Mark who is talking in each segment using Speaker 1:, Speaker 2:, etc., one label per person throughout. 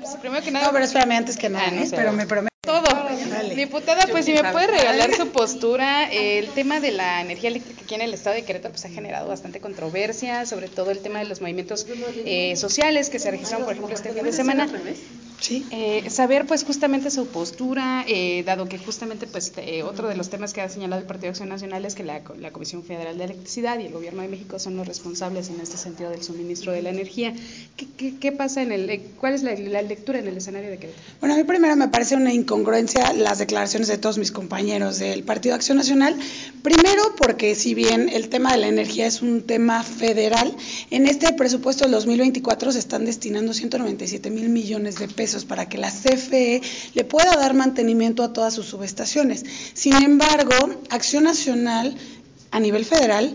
Speaker 1: Pues, primero que nada.
Speaker 2: No, pero espérame, antes que nada,
Speaker 1: Ah, no
Speaker 2: ¿eh? pero me prometo.
Speaker 1: Todo. Diputada, pues si me puede regalar su postura, el tema de la energía eléctrica aquí en el estado de Querétaro pues ha generado bastante controversia, sobre todo el tema de los movimientos eh, sociales que se registraron, por ejemplo, este fin de semana.
Speaker 2: Sí.
Speaker 1: Eh, saber pues justamente su postura, eh, dado que justamente pues eh, otro de los temas que ha señalado el Partido de Acción Nacional es que la, co- la Comisión Federal de Electricidad y el Gobierno de México son los responsables en este sentido del suministro de la energía. ¿Qué, qué, qué pasa en el, eh, cuál es la, la lectura en el escenario de Querétaro?
Speaker 2: Bueno, a mí primero me parece una incongruencia las declaraciones de todos mis compañeros del Partido de Acción Nacional. Primero, porque si bien el tema de la energía es un tema federal, en este presupuesto del 2024 se están destinando 197 mil millones de pesos para que la CFE le pueda dar mantenimiento a todas sus subestaciones. Sin embargo, Acción Nacional a nivel federal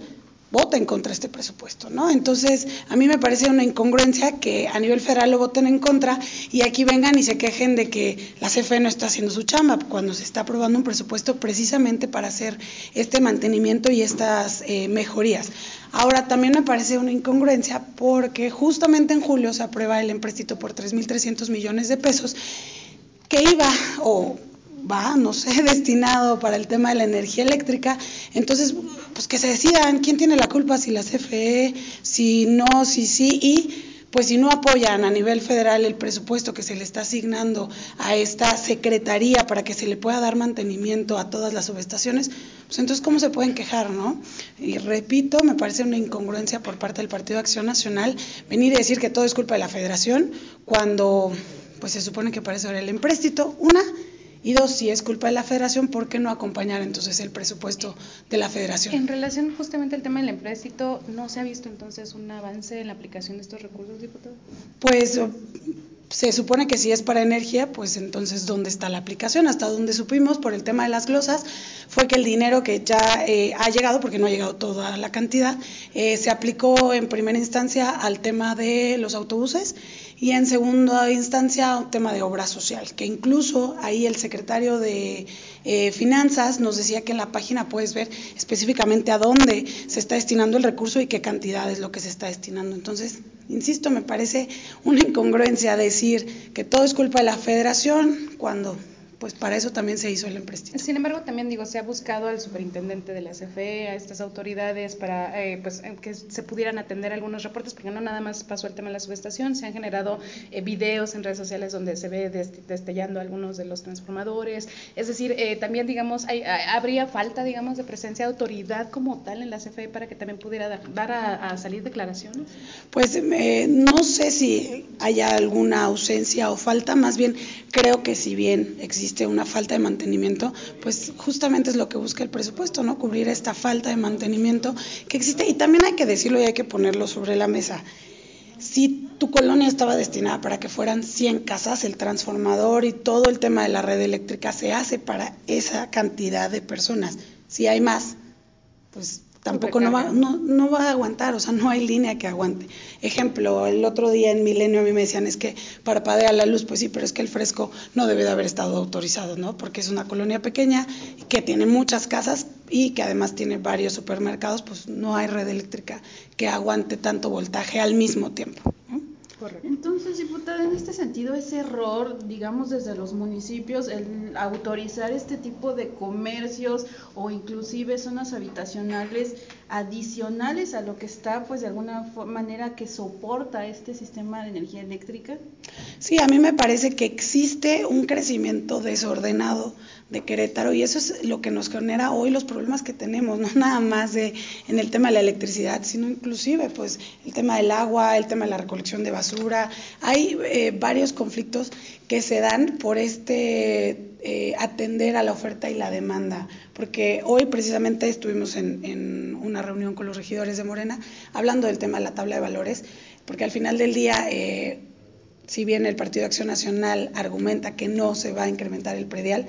Speaker 2: vota en contra este presupuesto, ¿no? Entonces, a mí me parece una incongruencia que a nivel federal lo voten en contra y aquí vengan y se quejen de que la CFE no está haciendo su chamba cuando se está aprobando un presupuesto precisamente para hacer este mantenimiento y estas eh, mejorías. Ahora, también me parece una incongruencia porque justamente en julio se aprueba el empréstito por 3.300 millones de pesos que iba o va, no sé, destinado para el tema de la energía eléctrica. Entonces, pues que se decidan quién tiene la culpa, si la CFE, si no, si sí, y pues si no apoyan a nivel federal el presupuesto que se le está asignando a esta secretaría para que se le pueda dar mantenimiento a todas las subestaciones, pues entonces cómo se pueden quejar, ¿no? Y repito, me parece una incongruencia por parte del Partido de Acción Nacional venir y decir que todo es culpa de la Federación cuando pues se supone que para eso el empréstito, una, y dos, si es culpa de la federación, ¿por qué no acompañar entonces el presupuesto de la federación?
Speaker 1: En relación justamente al tema del empréstito, ¿no se ha visto entonces un avance en la aplicación de estos recursos, diputado?
Speaker 2: Pues se supone que si es para energía, pues entonces ¿dónde está la aplicación? Hasta donde supimos por el tema de las glosas fue que el dinero que ya eh, ha llegado, porque no ha llegado toda la cantidad, eh, se aplicó en primera instancia al tema de los autobuses y en segunda instancia un tema de obra social, que incluso ahí el secretario de eh, Finanzas nos decía que en la página puedes ver específicamente a dónde se está destinando el recurso y qué cantidad es lo que se está destinando. Entonces, insisto, me parece una incongruencia decir que todo es culpa de la federación cuando pues para eso también se hizo el empréstito.
Speaker 1: Sin embargo, también digo, se ha buscado al superintendente de la CFE, a estas autoridades, para eh, pues, eh, que se pudieran atender algunos reportes, porque no nada más pasó el tema de la subestación, se han generado eh, videos en redes sociales donde se ve dest destellando algunos de los transformadores, es decir, eh, también, digamos, hay, habría falta, digamos, de presencia de autoridad como tal en la CFE para que también pudiera dar, dar a, a, salir declaraciones.
Speaker 2: Pues eh, no sé si haya alguna ausencia o falta, más bien creo que si bien existe existe una falta de mantenimiento, pues justamente es lo que busca el presupuesto, ¿no? Cubrir esta falta de mantenimiento que existe. Y también hay que decirlo y hay que ponerlo sobre la mesa. Si tu colonia estaba destinada para que fueran 100 casas, el transformador y todo el tema de la red eléctrica se hace para esa cantidad de personas. Si hay más, pues tampoco no va, no, no va a aguantar, o sea, no hay línea que aguante. Ejemplo, el otro día en Milenio a mí me decían, es que parpadea la luz, pues sí, pero es que el fresco no debe de haber estado autorizado, ¿no? Porque es una colonia pequeña que tiene muchas casas y que además tiene varios supermercados, pues no hay red eléctrica que aguante tanto voltaje al mismo tiempo. ¿no?
Speaker 3: Correcto. Entonces, diputada, en este sentido, es error, digamos, desde los municipios, el autorizar este tipo de comercios o inclusive zonas habitacionales adicionales a lo que está, pues, de alguna manera que soporta este sistema de energía eléctrica?
Speaker 2: Sí, a mí me parece que existe un crecimiento desordenado de Querétaro y eso es lo que nos genera hoy los problemas que tenemos, no nada más de, en el tema de la electricidad, sino inclusive pues el tema del agua, el tema de la recolección de basura. Hay eh, varios conflictos que se dan por este eh, atender a la oferta y la demanda, porque hoy precisamente estuvimos en, una reunión con los regidores de Morena hablando del tema de la tabla de valores, porque al final del día... Eh, si bien el Partido de Acción Nacional argumenta que no se va a incrementar el predial,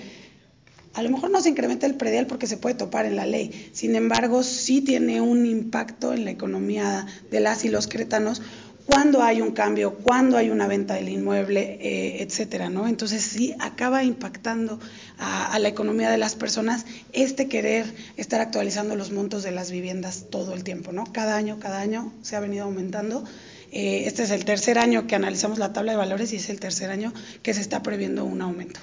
Speaker 2: a lo mejor no se incrementa el predial porque se puede topar en la ley. Sin embargo, sí tiene un impacto en la economía de las y los cretanos cuando hay un cambio, cuando hay una venta del inmueble, eh, etcétera, ¿no? Entonces sí acaba impactando a, a, la economía de las personas este querer estar actualizando los montos de las viviendas todo el tiempo, ¿no? Cada año, cada año se ha venido aumentando eh, este es el tercer año que analizamos la tabla de valores y es el tercer año que se está previendo un aumento.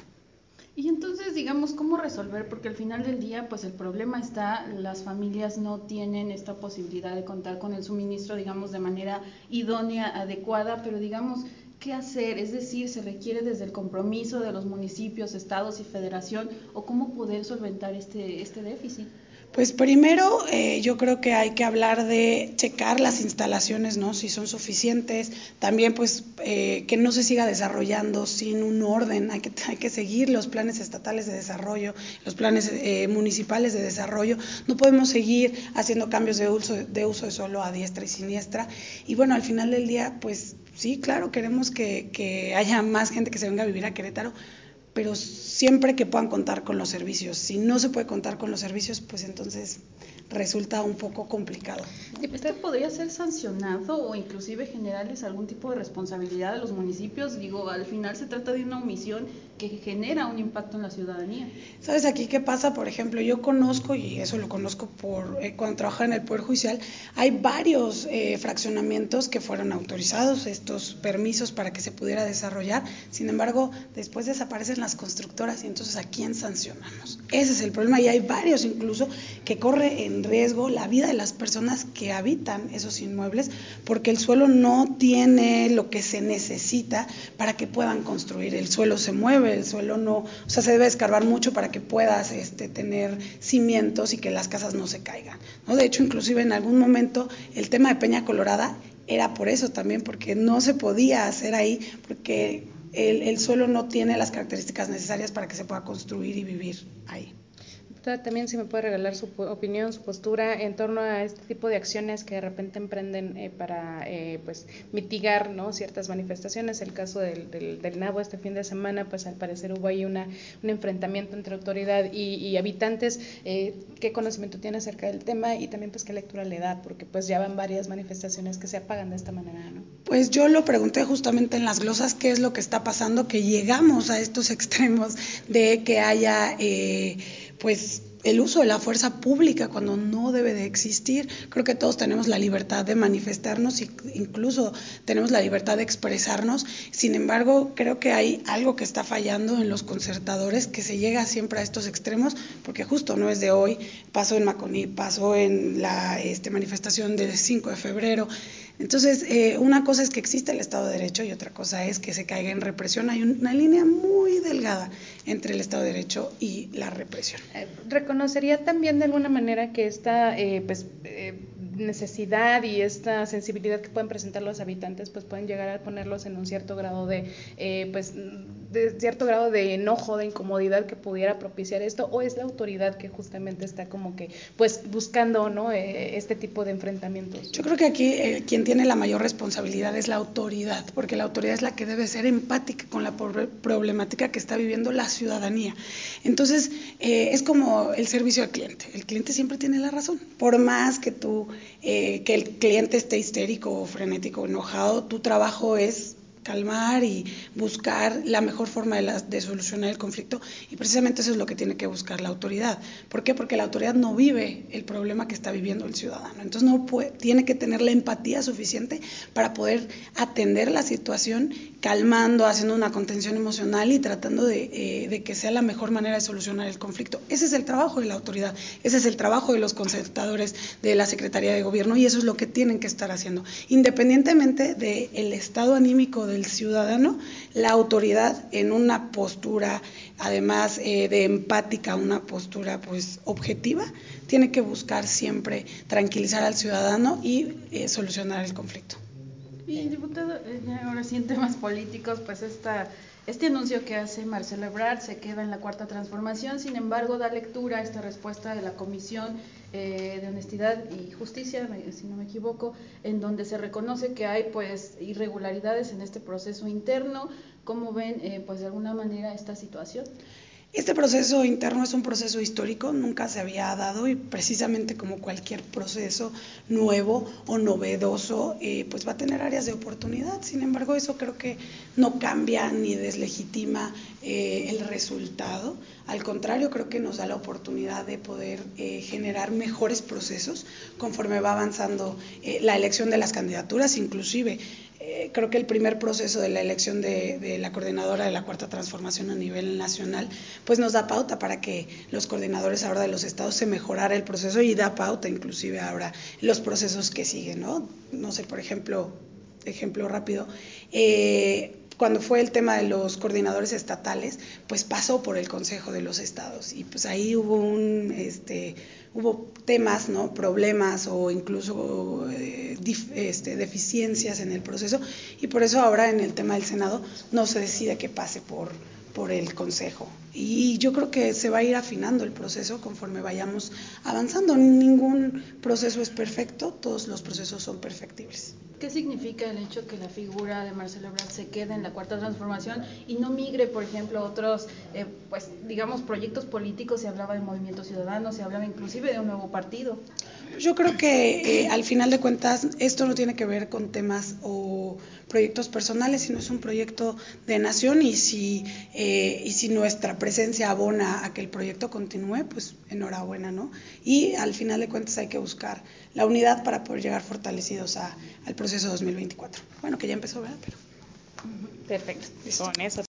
Speaker 3: Y entonces, digamos, ¿cómo resolver? Porque al final del día, pues el problema está, las familias no tienen esta posibilidad de contar con el suministro, digamos, de manera idónea, adecuada, pero digamos, ¿qué hacer? Es decir, ¿se requiere desde el compromiso de los municipios, estados y federación o cómo poder solventar este, este déficit?
Speaker 2: Pues primero eh, yo creo que hay que hablar de checar las instalaciones, ¿no? Si son suficientes. También pues eh, que no se siga desarrollando sin un orden. Hay que, hay que seguir los planes estatales de desarrollo, los planes eh, municipales de desarrollo. No podemos seguir haciendo cambios de uso, de uso de suelo a diestra y siniestra. Y bueno, al final del día pues sí, claro, queremos que, que haya más gente que se venga a vivir a Querétaro pero siempre que puedan contar con los servicios. Si no se puede contar con los servicios, pues entonces resulta un poco complicado.
Speaker 3: ¿Esto podría ser sancionado o inclusive generarles algún tipo de responsabilidad a los municipios? Digo, al final se trata de una omisión que genera un impacto en la ciudadanía.
Speaker 2: ¿Sabes aquí qué pasa? Por ejemplo, yo conozco, y eso lo conozco por eh, cuando trabajaba en el Poder Judicial, hay varios eh, fraccionamientos que fueron autorizados, estos permisos para que se pudiera desarrollar, sin embargo, después desaparecen las constructoras y entonces ¿a quién sancionamos? Ese es el problema y hay varios incluso que corre en riesgo la vida de las personas que habitan esos inmuebles porque el suelo no tiene lo que se necesita para que puedan construir, el suelo se mueve, el suelo no, o sea, se debe escarbar mucho para que puedas este, tener cimientos y que las casas no se caigan. ¿no? De hecho, inclusive en algún momento el tema de Peña Colorada era por eso también, porque no se podía hacer ahí, porque el, el suelo no tiene las características necesarias para que se pueda construir y vivir ahí
Speaker 1: también si me puede regalar su opinión, su postura en torno a este tipo de acciones que de repente emprenden eh, para eh, pues mitigar ¿no? ciertas manifestaciones. El caso del, del, Nabo este fin de semana, pues al parecer hubo ahí una, un enfrentamiento entre autoridad y, habitantes. Eh, ¿Qué conocimiento tiene acerca del tema y también pues qué lectura le da? Porque pues ya van varias manifestaciones que se apagan de esta manera, ¿no?
Speaker 2: Pues yo lo pregunté justamente en las glosas qué es lo que está pasando, que llegamos a estos extremos de que haya pues el uso de la fuerza pública cuando no debe de existir. Creo que todos tenemos la libertad de manifestarnos e incluso tenemos la libertad de expresarnos. Sin embargo, creo que hay algo que está fallando en los concertadores, que se llega siempre a estos extremos, porque justo no es de hoy, pasó en Maconí, pasó en la este, manifestación del 5 de febrero. Entonces, eh, una cosa es que existe el Estado de Derecho y otra cosa es que se caiga en represión. Hay una línea muy delgada entre el Estado de Derecho y la represión.
Speaker 1: Eh, ¿Reconocería también de alguna manera que esta eh, pues, necesidad y esta sensibilidad que pueden presentar los habitantes pues pueden llegar a ponerlos en un cierto grado de pues de cierto grado de enojo, de incomodidad que pudiera propiciar esto, o es la autoridad que justamente está como que pues buscando ¿no? Eh, este tipo de enfrentamientos?
Speaker 2: Yo creo que aquí eh, quien tiene la mayor responsabilidad es la autoridad, porque la autoridad es la que debe ser empática con la problemática que está viviendo la ciudadanía. Entonces, eh, es como el servicio al cliente. El cliente siempre tiene la razón. Por más que tú, que el cliente esté histérico frenético enojado, tu trabajo es calmar y buscar la mejor forma de, de, solucionar el conflicto y precisamente eso es lo que tiene que buscar la autoridad. ¿Por qué? Porque la autoridad no vive el problema que está viviendo el ciudadano. Entonces no puede, tiene que tener la empatía suficiente para poder atender la situación calmando, haciendo una contención emocional y tratando de, eh, de que sea la mejor manera de solucionar el conflicto. Ese es el trabajo de la autoridad, ese es el trabajo de los concertadores de la Secretaría de Gobierno y eso es lo que tienen que estar haciendo. Independientemente del estado anímico de el ciudadano, la autoridad en una postura, además eh, de empática, una postura pues objetiva, tiene que buscar siempre tranquilizar al ciudadano y eh, solucionar el conflicto.
Speaker 3: Y diputado, eh, ahora sí en temas políticos, pues esta este anuncio que hace Marcelo Ebrard se queda en la cuarta transformación, sin embargo da lectura a esta respuesta de la Comisión eh, de Honestidad y Justicia, si no me equivoco, en donde se reconoce que hay pues irregularidades en este proceso interno. ¿Cómo ven eh, pues de alguna manera esta situación?
Speaker 2: Este proceso interno es un proceso histórico, nunca se había dado y precisamente como cualquier proceso nuevo o novedoso, eh, pues va a tener áreas de oportunidad. Sin embargo, eso creo que no cambia ni deslegitima eh, el resultado. Al contrario, creo que nos da la oportunidad de poder eh, generar mejores procesos conforme va avanzando la elección de las candidaturas, inclusive eh, creo que el primer proceso de la elección de, de, la coordinadora de la cuarta transformación a nivel nacional, pues nos da pauta para que los coordinadores ahora de los estados se mejorara el proceso y da pauta inclusive ahora los procesos que siguen, ¿no? No sé, por ejemplo, ejemplo rápido, eh, cuando fue el tema de los coordinadores estatales, pues pasó por el Consejo de los Estados y pues ahí hubo un, este, hubo temas, ¿no? Problemas o incluso eh, este, deficiencias en el proceso y por eso ahora en el tema del Senado no se decide que pase por, por el Consejo. Y yo creo que se va a ir afinando el proceso conforme vayamos avanzando. Ningún proceso es perfecto, todos los procesos son perfectibles.
Speaker 3: ¿Qué significa el hecho que la figura de Marcelo Ebrard se quede en la cuarta transformación y no migre, por ejemplo, a otros, eh, pues, digamos, proyectos políticos? Se hablaba de movimiento ciudadano, se hablaba inclusive de un nuevo partido.
Speaker 2: Yo creo que eh, al final de cuentas esto no tiene que ver con temas o proyectos personales, sino es un proyecto de nación y si, eh, y si nuestra presencia abona a que el proyecto continúe, pues enhorabuena, ¿no? Y al final de cuentas hay que buscar la unidad para poder llegar fortalecidos a, al proceso 2024. Bueno, que ya empezó, ¿verdad? Pero...
Speaker 1: Perfecto. Listo. Con eso